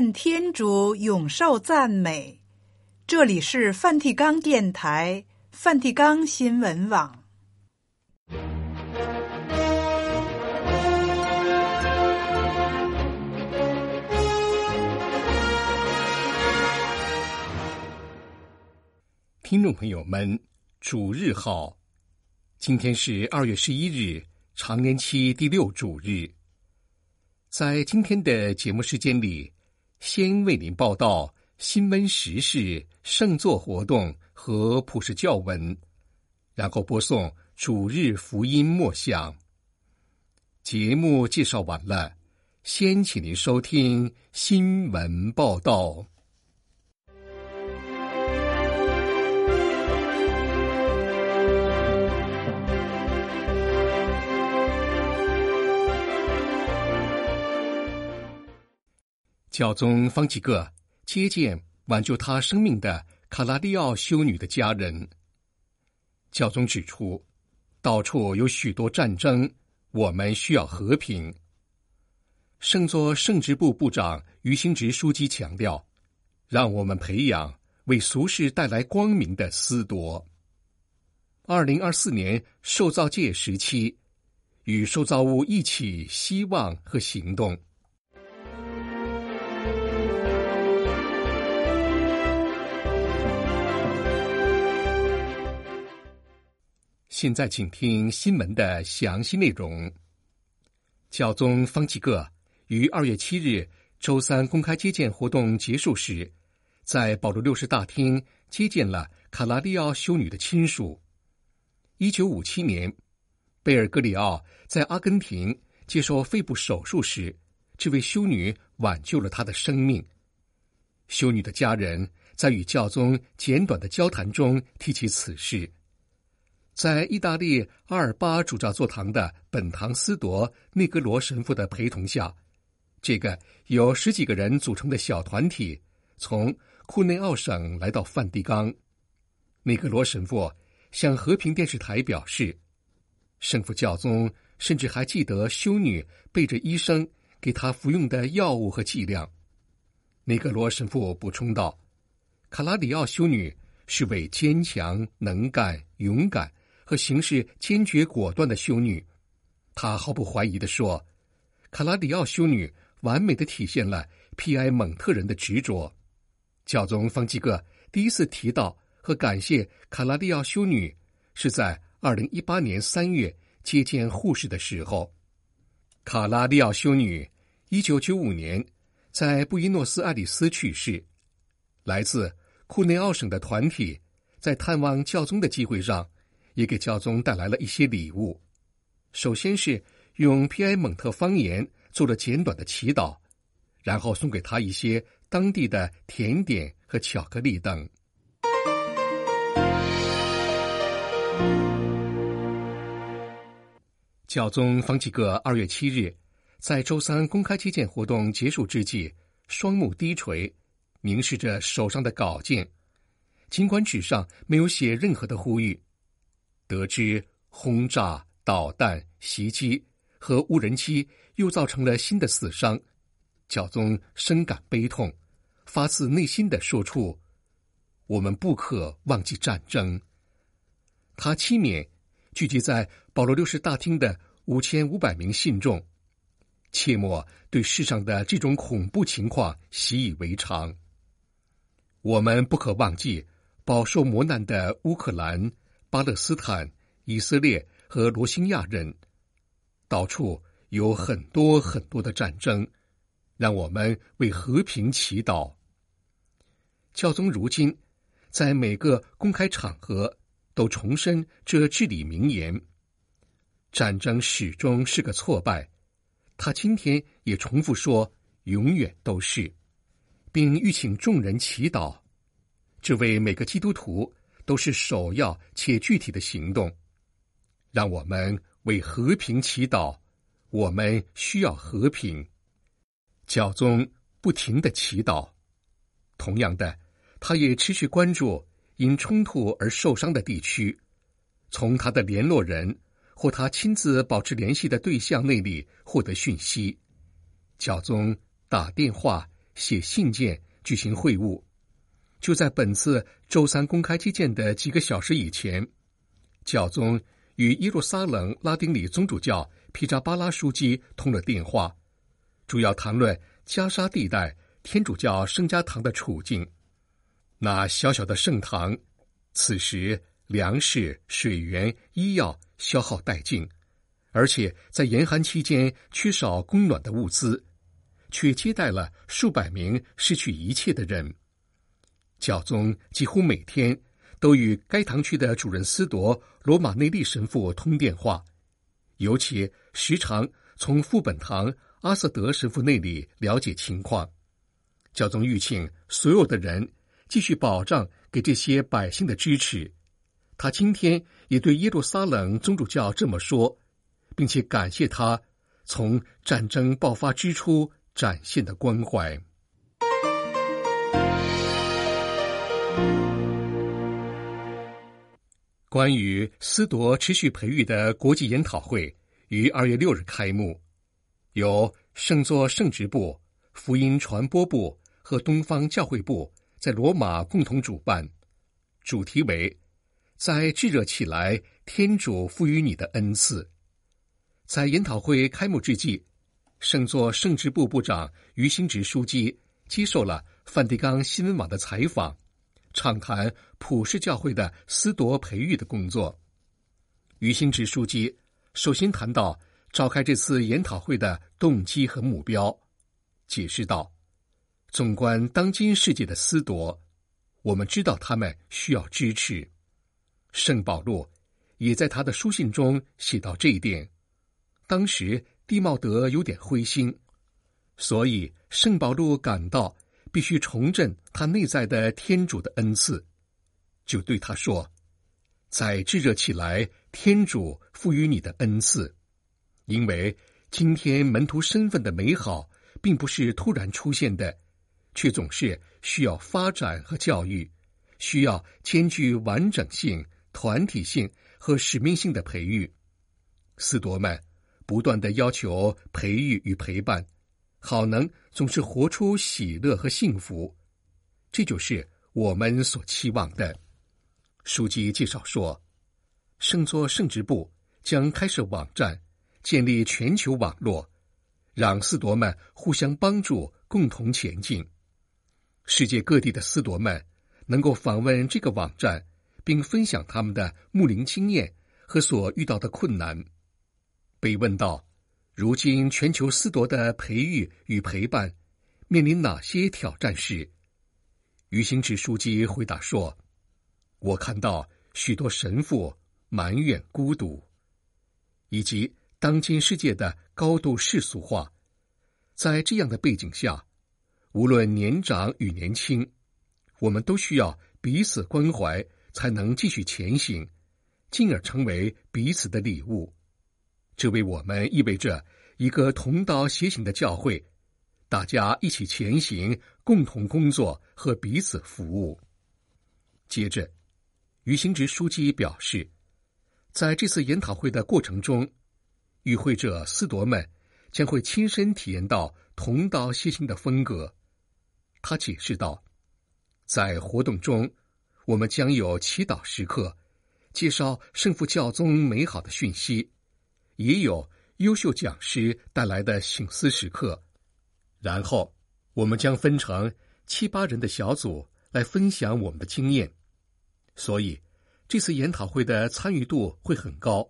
愿天主永受赞美。这里是梵蒂冈电台、梵蒂冈新闻网。听众朋友们，主日好！今天是二月十一日，常年期第六主日。在今天的节目时间里，先为您报道新闻时事、圣座活动和普世教文，然后播送主日福音默想。节目介绍完了，先请您收听新闻报道。教宗方济各接见挽救他生命的卡拉利奥修女的家人。教宗指出，到处有许多战争，我们需要和平。圣座圣职部部长于兴直书记强调，让我们培养为俗世带来光明的思铎。二零二四年受造界时期，与受造物一起希望和行动。现在，请听新闻的详细内容。教宗方济各于二月七日周三公开接见活动结束时，在保罗六世大厅接见了卡拉利奥修女的亲属。一九五七年，贝尔格里奥在阿根廷接受肺部手术时，这位修女挽救了他的生命。修女的家人在与教宗简短的交谈中提起此事。在意大利阿尔巴主教座堂的本堂斯铎内格罗神父的陪同下，这个由十几个人组成的小团体从库内奥省来到梵蒂冈。内格罗神父向和平电视台表示，圣父教宗甚至还记得修女背着医生给他服用的药物和剂量。内格罗神父补充道：“卡拉里奥修女是位坚强、能干、勇敢。”和行事坚决果断的修女，她毫不怀疑的说：“卡拉里奥修女完美的体现了皮埃蒙特人的执着。”教宗方济各第一次提到和感谢卡拉利奥修女，是在二零一八年三月接见护士的时候。卡拉利奥修女一九九五年在布宜诺斯艾利斯去世。来自库内奥省的团体在探望教宗的机会上。也给教宗带来了一些礼物，首先是用皮埃蒙特方言做了简短的祈祷，然后送给他一些当地的甜点和巧克力等。教宗方济各二月七日在周三公开接见活动结束之际，双目低垂，凝视着手上的稿件，尽管纸上没有写任何的呼吁。得知轰炸、导弹袭击和无人机又造成了新的死伤，教宗深感悲痛，发自内心的说出：“我们不可忘记战争。”他期勉聚集在保罗六世大厅的五千五百名信众，切莫对世上的这种恐怖情况习以为常。我们不可忘记饱受磨难的乌克兰。巴勒斯坦、以色列和罗兴亚人，到处有很多很多的战争，让我们为和平祈祷。教宗如今在每个公开场合都重申这至理名言：战争始终是个挫败。他今天也重复说：“永远都是，并欲请众人祈祷，这为每个基督徒。”都是首要且具体的行动，让我们为和平祈祷。我们需要和平。教宗不停的祈祷，同样的，他也持续关注因冲突而受伤的地区，从他的联络人或他亲自保持联系的对象那里获得讯息。教宗打电话、写信件、举行会晤。就在本次周三公开接见的几个小时以前，教宗与耶路撒冷拉丁里宗主教皮扎巴拉书记通了电话，主要谈论加沙地带天主教圣家堂的处境。那小小的圣堂，此时粮食、水源、医药消耗殆尽，而且在严寒期间缺少供暖的物资，却接待了数百名失去一切的人。教宗几乎每天都与该堂区的主任司铎罗马内利神父通电话，尤其时常从副本堂阿瑟德神父那里了解情况。教宗欲请所有的人继续保障给这些百姓的支持。他今天也对耶路撒冷宗主教这么说，并且感谢他从战争爆发之初展现的关怀。关于思铎持续培育的国际研讨会于二月六日开幕，由圣座圣职部、福音传播部和东方教会部在罗马共同主办，主题为“在炙热起来，天主赋予你的恩赐”。在研讨会开幕之际，圣座圣职部部长于新植书记接受了梵蒂冈新闻网的采访。畅谈普世教会的思铎培育的工作。于新植书记首先谈到召开这次研讨会的动机和目标，解释道：“纵观当今世界的思铎，我们知道他们需要支持。圣保禄也在他的书信中写到这一点。当时蒂茂德有点灰心，所以圣保禄感到。”必须重振他内在的天主的恩赐，就对他说：“在炙热起来，天主赋予你的恩赐，因为今天门徒身份的美好，并不是突然出现的，却总是需要发展和教育，需要兼具完整性、团体性和使命性的培育。斯多们不断的要求培育与陪伴。”好能总是活出喜乐和幸福，这就是我们所期望的。书记介绍说，圣座圣职部将开设网站，建立全球网络，让斯铎们互相帮助，共同前进。世界各地的斯铎们能够访问这个网站，并分享他们的牧灵经验和所遇到的困难。被问到。如今，全球思铎的培育与陪伴面临哪些挑战时，于新植书记回答说：“我看到许多神父埋怨孤独，以及当今世界的高度世俗化。在这样的背景下，无论年长与年轻，我们都需要彼此关怀，才能继续前行，进而成为彼此的礼物。”这为我们意味着一个同道协行的教会，大家一起前行，共同工作和彼此服务。接着，于行直书记表示，在这次研讨会的过程中，与会者思铎们将会亲身体验到同道协行的风格。他解释道，在活动中，我们将有祈祷时刻，介绍圣父教宗美好的讯息。也有优秀讲师带来的醒思时刻，然后我们将分成七八人的小组来分享我们的经验。所以这次研讨会的参与度会很高，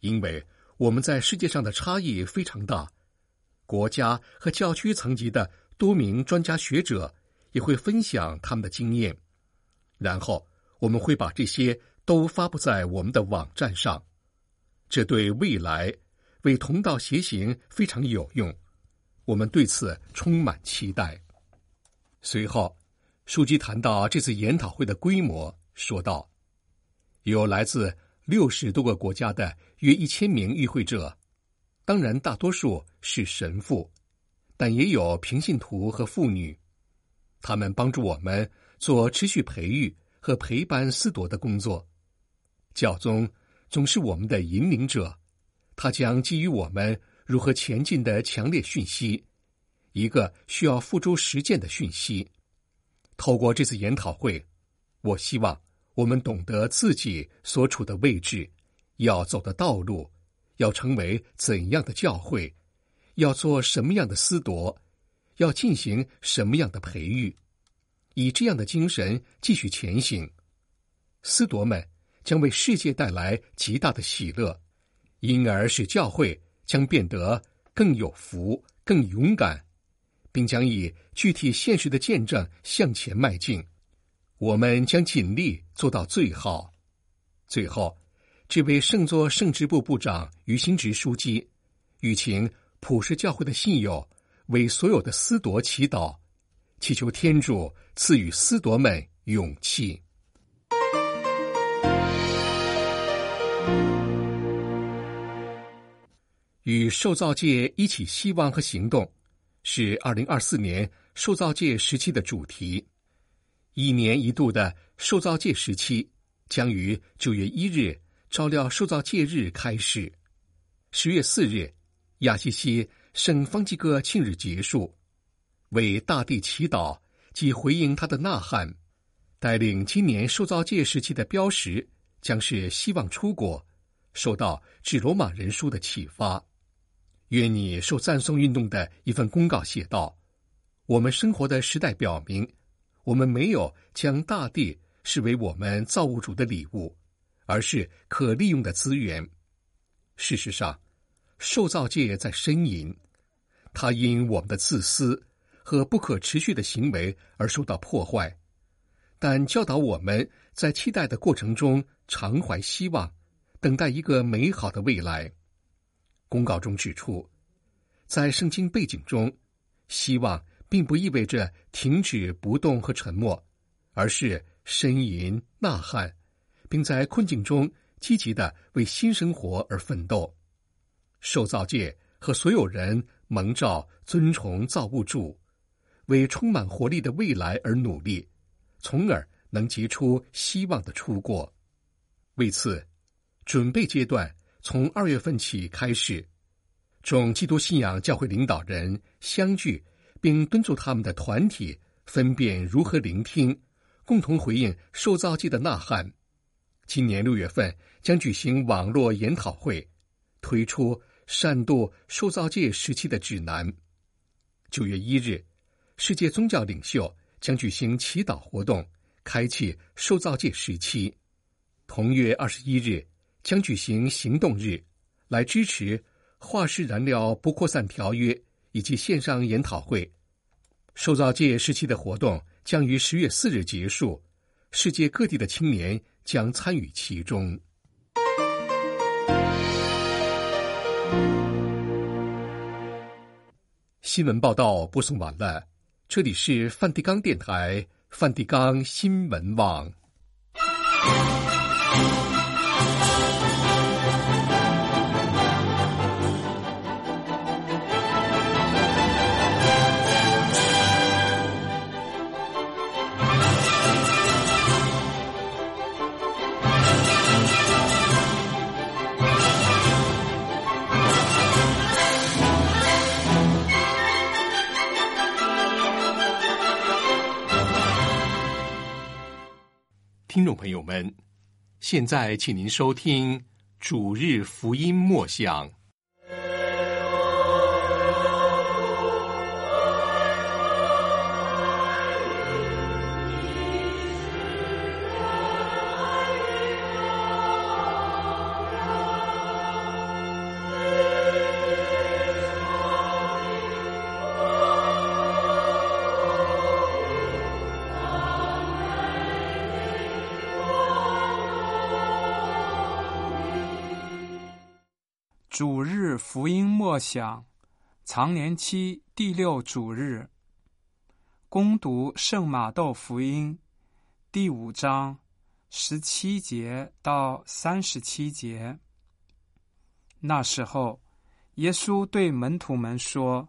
因为我们在世界上的差异非常大，国家和教区层级的多名专家学者也会分享他们的经验，然后我们会把这些都发布在我们的网站上。这对未来为同道协行非常有用，我们对此充满期待。随后，书记谈到这次研讨会的规模，说道：“有来自六十多个国家的约一千名与会者，当然大多数是神父，但也有平信徒和妇女。他们帮助我们做持续培育和陪伴思铎的工作。教宗。”总是我们的引领者，他将给予我们如何前进的强烈讯息，一个需要付诸实践的讯息。透过这次研讨会，我希望我们懂得自己所处的位置，要走的道路，要成为怎样的教会，要做什么样的思夺，要进行什么样的培育，以这样的精神继续前行。思铎们将为世界带来极大的喜乐，因而使教会将变得更有福、更勇敢。并将以具体现实的见证向前迈进，我们将尽力做到最好。最后，这位圣座圣职部部长于新直书记，欲请普世教会的信友为所有的思铎祈祷，祈求天主赐予思铎们勇气，与受造界一起希望和行动。是二零二四年受造界时期的主题。一年一度的受造界时期将于九月一日照料受造界日开始。十月四日，亚西西圣方济各庆日结束，为大地祈祷及回应他的呐喊。带领今年受造界时期的标识将是希望出国，受到致罗马人书的启发。愿你受赞颂运动的一份公告写道：“我们生活的时代表明，我们没有将大地视为我们造物主的礼物，而是可利用的资源。事实上，受造界在呻吟，它因我们的自私和不可持续的行为而受到破坏。但教导我们在期待的过程中常怀希望，等待一个美好的未来。”公告中指出，在圣经背景中，希望并不意味着停止不动和沉默，而是呻吟呐喊，并在困境中积极的为新生活而奋斗。受造界和所有人蒙召尊崇造物主，为充满活力的未来而努力，从而能结出希望的出果。为此，准备阶段。从二月份起开始，众基督信仰教会领导人相聚，并敦促他们的团体分辨如何聆听，共同回应受造界的呐喊。今年六月份将举行网络研讨会，推出善度受造界时期的指南。九月一日，世界宗教领袖将举行祈祷活动，开启受造界时期。同月二十一日。将举行行动日，来支持化石燃料不扩散条约以及线上研讨会。受造界时期的活动将于十月四日结束，世界各地的青年将参与其中。新闻报道播送完了，这里是梵蒂冈电台梵蒂冈新闻网。听众朋友们，现在请您收听主日福音默想。默想，常年期第六主日，攻读圣马窦福音第五章十七节到三十七节。那时候，耶稣对门徒们说：“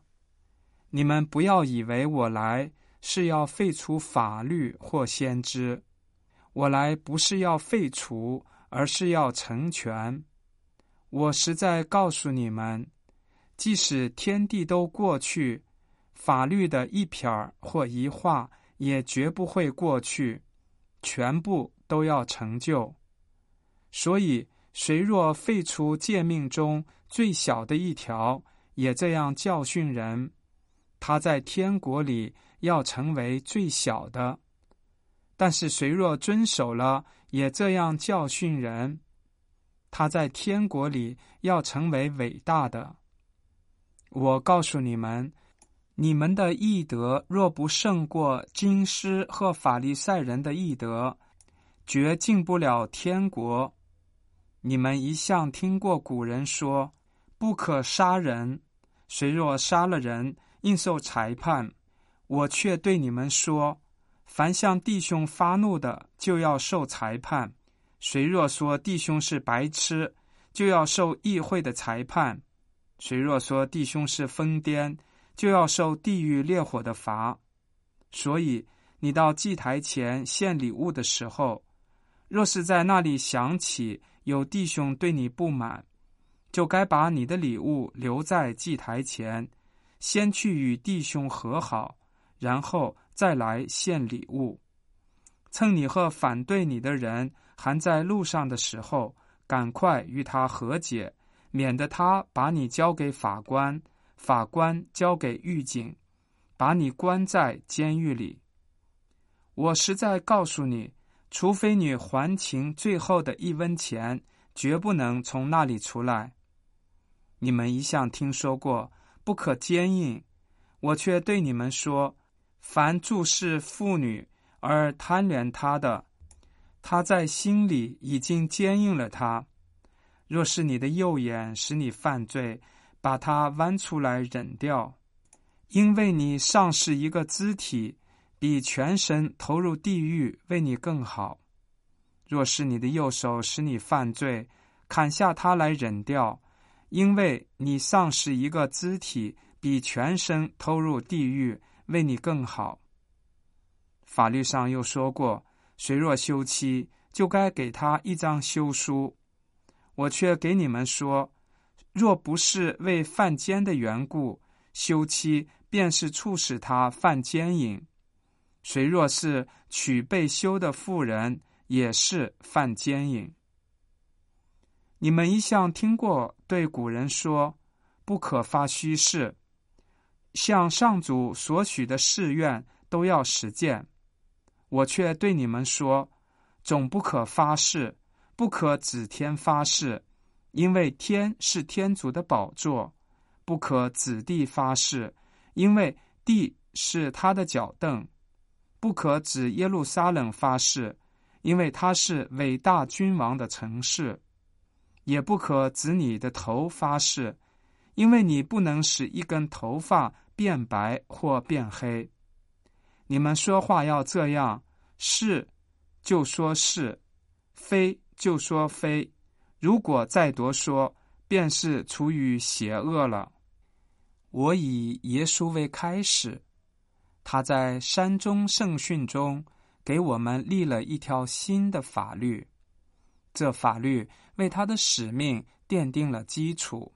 你们不要以为我来是要废除法律或先知，我来不是要废除，而是要成全。”我实在告诉你们，即使天地都过去，法律的一撇儿或一画也绝不会过去，全部都要成就。所以，谁若废除诫命中最小的一条，也这样教训人，他在天国里要成为最小的；但是，谁若遵守了，也这样教训人，他在天国里要成为伟大的。我告诉你们，你们的义德若不胜过经师和法利赛人的义德，绝进不了天国。你们一向听过古人说：“不可杀人。”谁若杀了人，应受裁判。我却对你们说：凡向弟兄发怒的，就要受裁判；谁若说弟兄是白痴，就要受议会的裁判；谁若说弟兄是疯癫，就要受地狱烈火的罚。所以，你到祭台前献礼物的时候，若是在那里想起，有弟兄对你不满，就该把你的礼物留在祭台前，先去与弟兄和好，然后再来献礼物。趁你和反对你的人还在路上的时候，赶快与他和解，免得他把你交给法官，法官交给狱警，把你关在监狱里。我实在告诉你。除非你还清最后的一分钱，绝不能从那里出来。你们一向听说过不可奸淫，我却对你们说：凡注视妇女而贪恋她的，他在心里已经坚硬了她。若是你的右眼使你犯罪，把它剜出来忍掉，因为你丧失一个肢体。比全身投入地狱为你更好。若是你的右手使你犯罪，砍下它来忍掉，因为你丧失一个肢体，比全身投入地狱为你更好。法律上又说过，谁若休妻，就该给他一张休书。我却给你们说，若不是为犯奸的缘故，休妻便是促使他犯奸淫。谁若是娶被休的妇人，也是犯奸淫。你们一向听过对古人说：“不可发虚誓，向上主所许的誓愿都要实践。”我却对你们说：“总不可发誓，不可指天发誓，因为天是天主的宝座；不可指地发誓，因为地是他的脚凳。”不可指耶路撒冷发誓，因为它是伟大君王的城市；也不可指你的头发誓，因为你不能使一根头发变白或变黑。你们说话要这样：是就说是，非就说非。如果再多说，便是出于邪恶了。我以耶稣为开始。他在山中圣训中给我们立了一条新的法律，这法律为他的使命奠定了基础。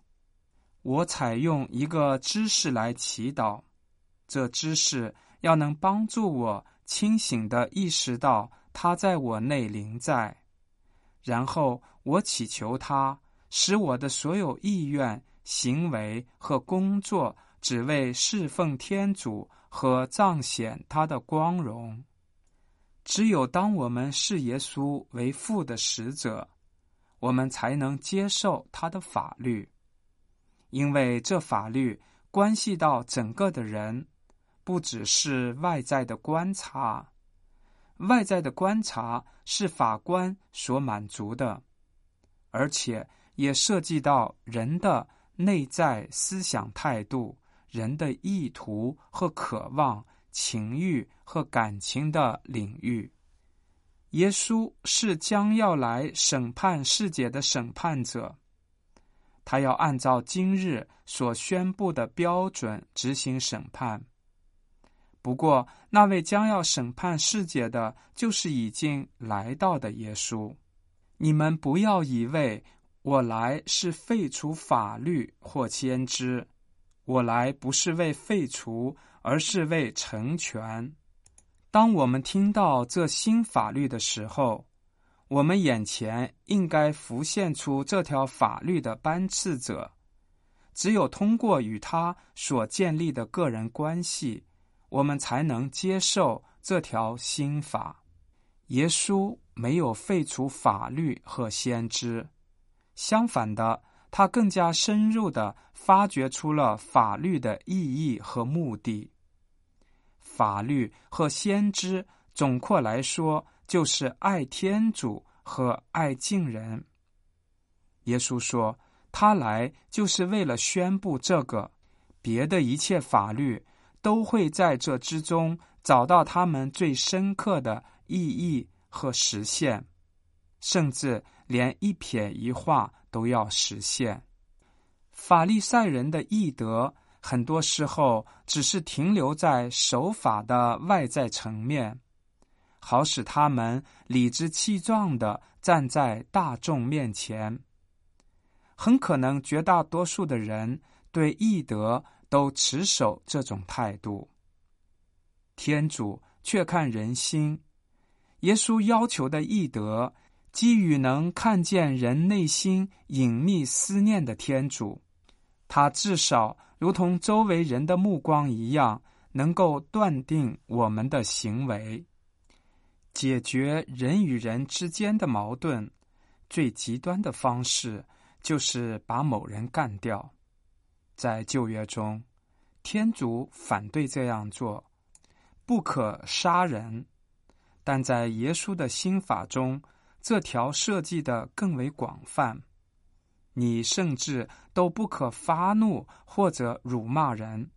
我采用一个知识来祈祷，这知识要能帮助我清醒的意识到他在我内临在，然后我祈求他使我的所有意愿、行为和工作只为侍奉天主。和彰显他的光荣，只有当我们视耶稣为父的使者，我们才能接受他的法律，因为这法律关系到整个的人，不只是外在的观察。外在的观察是法官所满足的，而且也涉及到人的内在思想态度。人的意图和渴望、情欲和感情的领域，耶稣是将要来审判世界的审判者。他要按照今日所宣布的标准执行审判。不过，那位将要审判世界的，就是已经来到的耶稣。你们不要以为我来是废除法律或先知。我来不是为废除，而是为成全。当我们听到这新法律的时候，我们眼前应该浮现出这条法律的颁赐者。只有通过与他所建立的个人关系，我们才能接受这条新法。耶稣没有废除法律和先知，相反的，他更加深入的发掘出了法律的意义和目的。法律和先知，总括来说，就是爱天主。和爱敬人。耶稣说：“他来就是为了宣布这个，别的一切法律都会在这之中找到他们最深刻的意义和实现，甚至连一撇一画都要实现。法利赛人的义德，很多时候只是停留在守法的外在层面。”好使他们理直气壮的站在大众面前。很可能绝大多数的人对义德都持守这种态度。天主却看人心。耶稣要求的义德，基于能看见人内心隐秘思念的天主，他至少如同周围人的目光一样，能够断定我们的行为。解决人与人之间的矛盾，最极端的方式就是把某人干掉。在旧约中，天主反对这样做，不可杀人；但在耶稣的新法中，这条设计的更为广泛。你甚至都不可发怒或者辱骂人，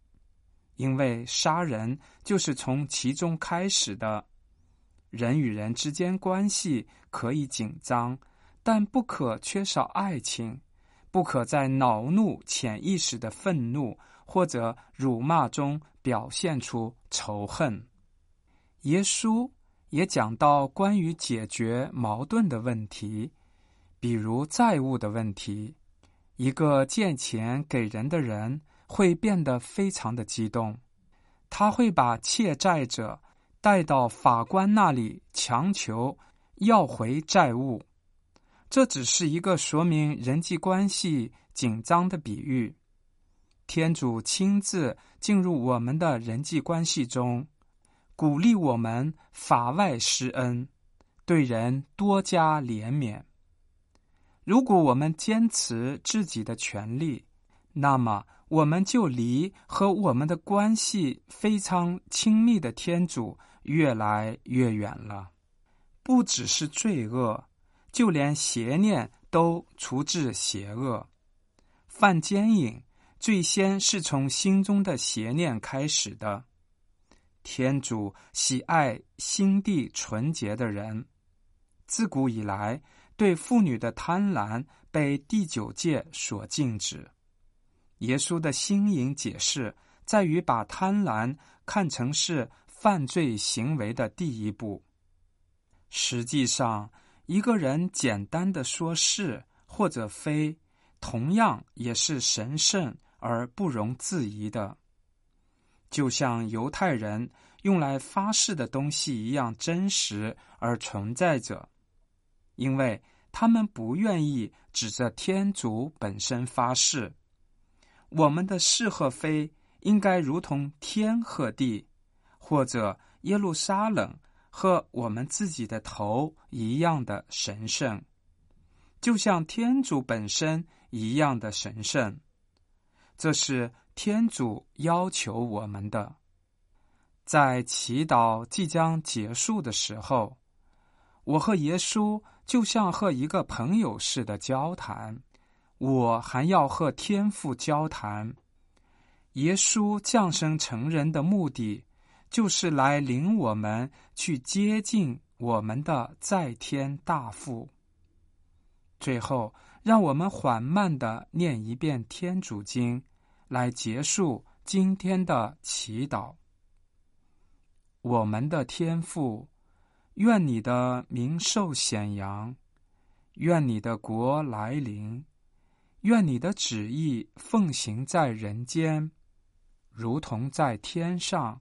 因为杀人就是从其中开始的。人与人之间关系可以紧张，但不可缺少爱情；不可在恼怒、潜意识的愤怒或者辱骂中表现出仇恨。耶稣也讲到关于解决矛盾的问题，比如债务的问题。一个借钱给人的人会变得非常的激动，他会把欠债者。带到法官那里，强求要回债务，这只是一个说明人际关系紧张的比喻。天主亲自进入我们的人际关系中，鼓励我们法外施恩，对人多加怜悯。如果我们坚持自己的权利，那么我们就离和我们的关系非常亲密的天主。越来越远了，不只是罪恶，就连邪念都除至邪恶。犯奸淫，最先是从心中的邪念开始的。天主喜爱心地纯洁的人，自古以来对妇女的贪婪被第九戒所禁止。耶稣的新颖解释在于把贪婪看成是。犯罪行为的第一步。实际上，一个人简单的说是或者非，同样也是神圣而不容置疑的。就像犹太人用来发誓的东西一样真实而存在着，因为他们不愿意指着天主本身发誓。我们的是和非应该如同天和地。或者耶路撒冷和我们自己的头一样的神圣，就像天主本身一样的神圣，这是天主要求我们的。在祈祷即将结束的时候，我和耶稣就像和一个朋友似的交谈，我还要和天父交谈。耶稣降生成人的目的。就是来领我们去接近我们的在天大父。最后，让我们缓慢的念一遍天主经，来结束今天的祈祷。我们的天父，愿你的名受显扬，愿你的国来临，愿你的旨意奉行在人间。如同在天上。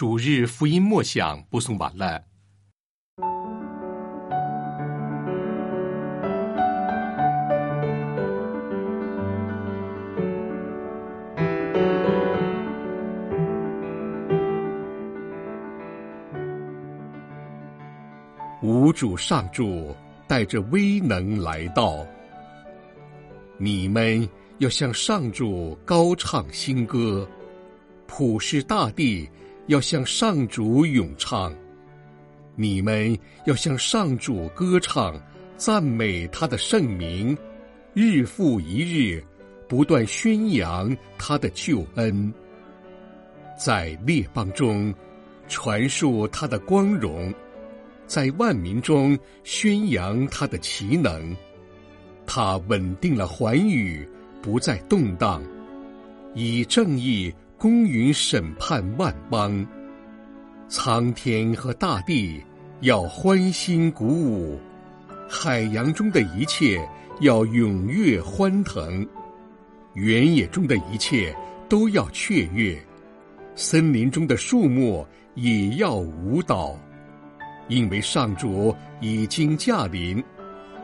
主日福音默想播送完了。无主上主带着威能来到，你们要向上主高唱新歌，普世大地。要向上主咏唱，你们要向上主歌唱，赞美他的圣名，日复一日，不断宣扬他的救恩，在列邦中传述他的光荣，在万民中宣扬他的奇能。他稳定了寰宇，不再动荡，以正义。公允审判万邦，苍天和大地要欢欣鼓舞，海洋中的一切要踊跃欢腾，原野中的一切都要雀跃，森林中的树木也要舞蹈，因为上主已经驾临，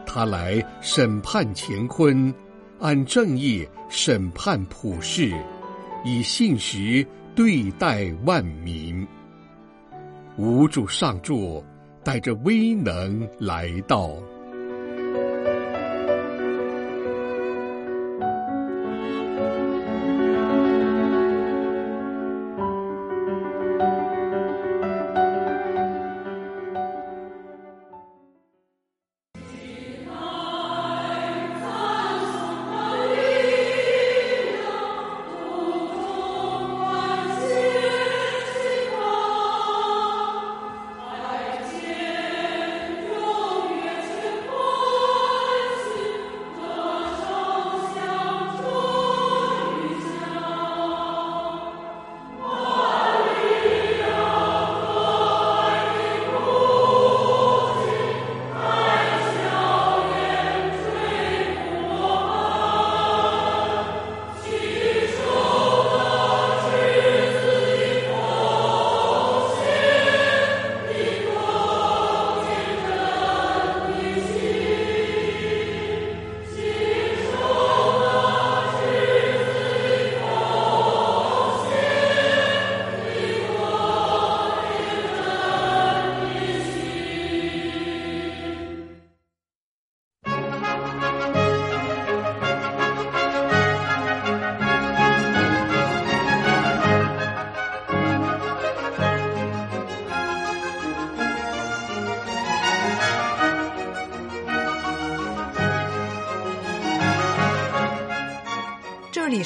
他来审判乾坤，按正义审判普世。以信实对待万民，无主上座带着威能来到。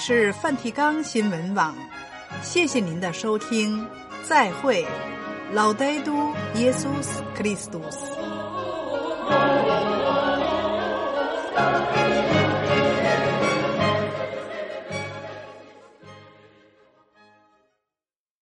是梵提冈新闻网，谢谢您的收听，再会，老呆都耶稣斯克里斯多斯。